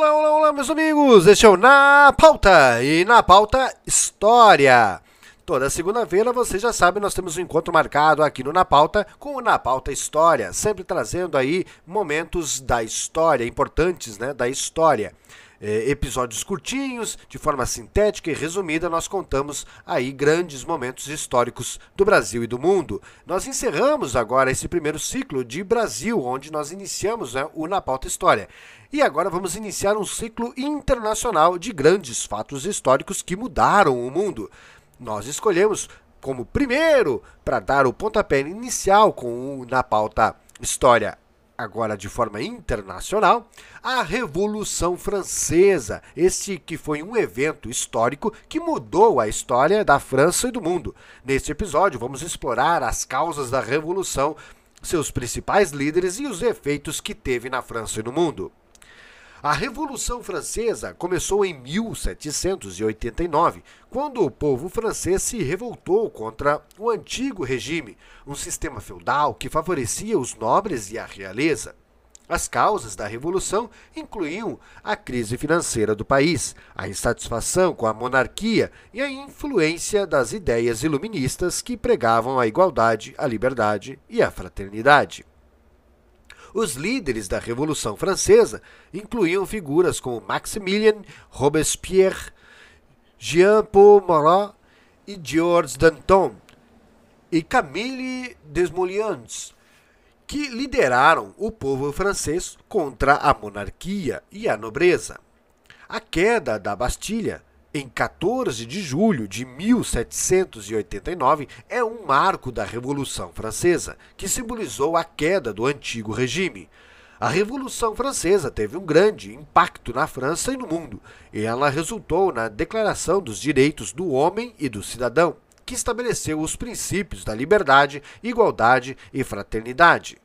Olá, olá, olá, meus amigos! Este é o Na Pauta e na pauta História. Toda segunda-feira, você já sabe, nós temos um encontro marcado aqui no Na Pauta com o Na Pauta História, sempre trazendo aí momentos da história, importantes né, da história. É, episódios curtinhos, de forma sintética e resumida, nós contamos aí grandes momentos históricos do Brasil e do mundo. Nós encerramos agora esse primeiro ciclo de Brasil, onde nós iniciamos né, o Na Pauta História. E agora vamos iniciar um ciclo internacional de grandes fatos históricos que mudaram o mundo. Nós escolhemos como primeiro para dar o pontapé inicial com o Na Pauta História agora de forma internacional, a Revolução Francesa, este que foi um evento histórico que mudou a história da França e do mundo. Neste episódio, vamos explorar as causas da Revolução, seus principais líderes e os efeitos que teve na França e no mundo. A Revolução Francesa começou em 1789, quando o povo francês se revoltou contra o antigo regime, um sistema feudal que favorecia os nobres e a realeza. As causas da revolução incluíam a crise financeira do país, a insatisfação com a monarquia e a influência das ideias iluministas que pregavam a igualdade, a liberdade e a fraternidade. Os líderes da Revolução Francesa incluíam figuras como Maximilien Robespierre, Jean-Paul Marat e Georges Danton, e Camille Desmoulins, que lideraram o povo francês contra a monarquia e a nobreza. A queda da Bastilha em 14 de julho de 1789, é um marco da Revolução Francesa, que simbolizou a queda do antigo regime. A Revolução Francesa teve um grande impacto na França e no mundo, e ela resultou na Declaração dos Direitos do Homem e do Cidadão, que estabeleceu os princípios da liberdade, igualdade e fraternidade,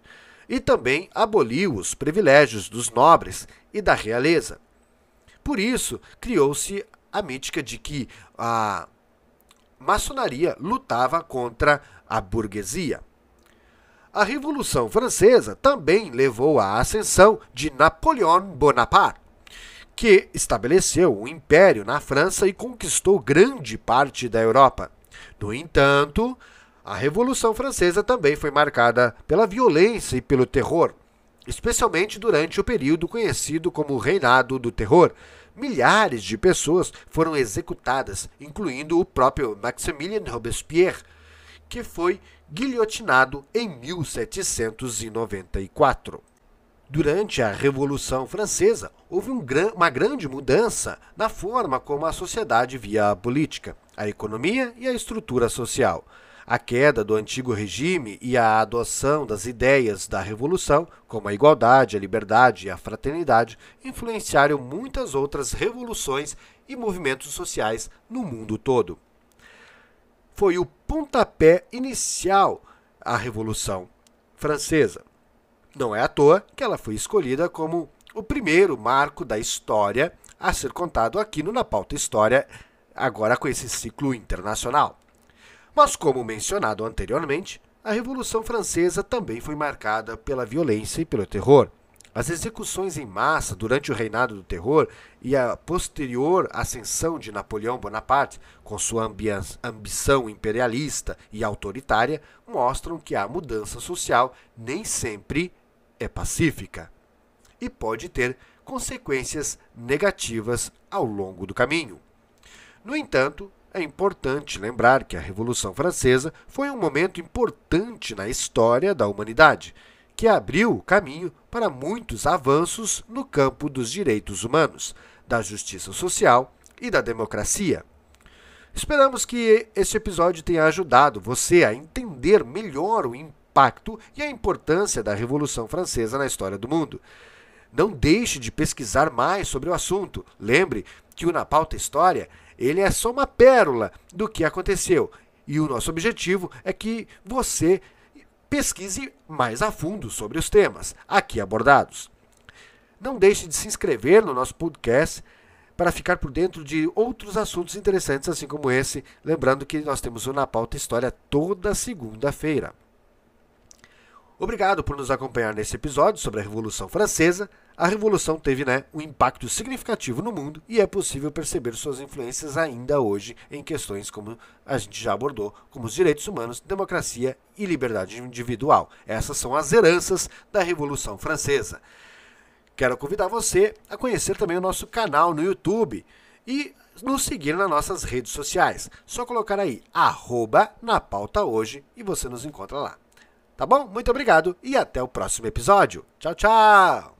e também aboliu os privilégios dos nobres e da realeza. Por isso, criou-se a mítica de que a maçonaria lutava contra a burguesia. A Revolução Francesa também levou à ascensão de Napoleão Bonaparte, que estabeleceu um império na França e conquistou grande parte da Europa. No entanto, a Revolução Francesa também foi marcada pela violência e pelo terror, especialmente durante o período conhecido como Reinado do Terror, milhares de pessoas foram executadas, incluindo o próprio Maximilien Robespierre, que foi guilhotinado em 1794. Durante a Revolução Francesa, houve um gran uma grande mudança na forma como a sociedade via a política, a economia e a estrutura social. A queda do antigo regime e a adoção das ideias da revolução, como a igualdade, a liberdade e a fraternidade, influenciaram muitas outras revoluções e movimentos sociais no mundo todo. Foi o pontapé inicial à Revolução Francesa. Não é à toa que ela foi escolhida como o primeiro marco da história a ser contado aqui no Na Pauta História, agora com esse ciclo internacional. Mas, como mencionado anteriormente, a Revolução Francesa também foi marcada pela violência e pelo terror. As execuções em massa durante o reinado do terror e a posterior ascensão de Napoleão Bonaparte, com sua ambição imperialista e autoritária, mostram que a mudança social nem sempre é pacífica e pode ter consequências negativas ao longo do caminho. No entanto, é importante lembrar que a Revolução Francesa foi um momento importante na história da humanidade, que abriu o caminho para muitos avanços no campo dos direitos humanos, da justiça social e da democracia. Esperamos que este episódio tenha ajudado você a entender melhor o impacto e a importância da Revolução Francesa na história do mundo. Não deixe de pesquisar mais sobre o assunto. Lembre que o Na Pauta História ele é só uma pérola do que aconteceu. E o nosso objetivo é que você pesquise mais a fundo sobre os temas aqui abordados. Não deixe de se inscrever no nosso podcast para ficar por dentro de outros assuntos interessantes, assim como esse. Lembrando que nós temos o Na Pauta História toda segunda-feira. Obrigado por nos acompanhar nesse episódio sobre a Revolução Francesa. A revolução teve né, um impacto significativo no mundo e é possível perceber suas influências ainda hoje em questões como a gente já abordou, como os direitos humanos, democracia e liberdade individual. Essas são as heranças da Revolução Francesa. Quero convidar você a conhecer também o nosso canal no YouTube e nos seguir nas nossas redes sociais. Só colocar aí, arroba na pauta hoje e você nos encontra lá. Tá bom? Muito obrigado e até o próximo episódio. Tchau, tchau!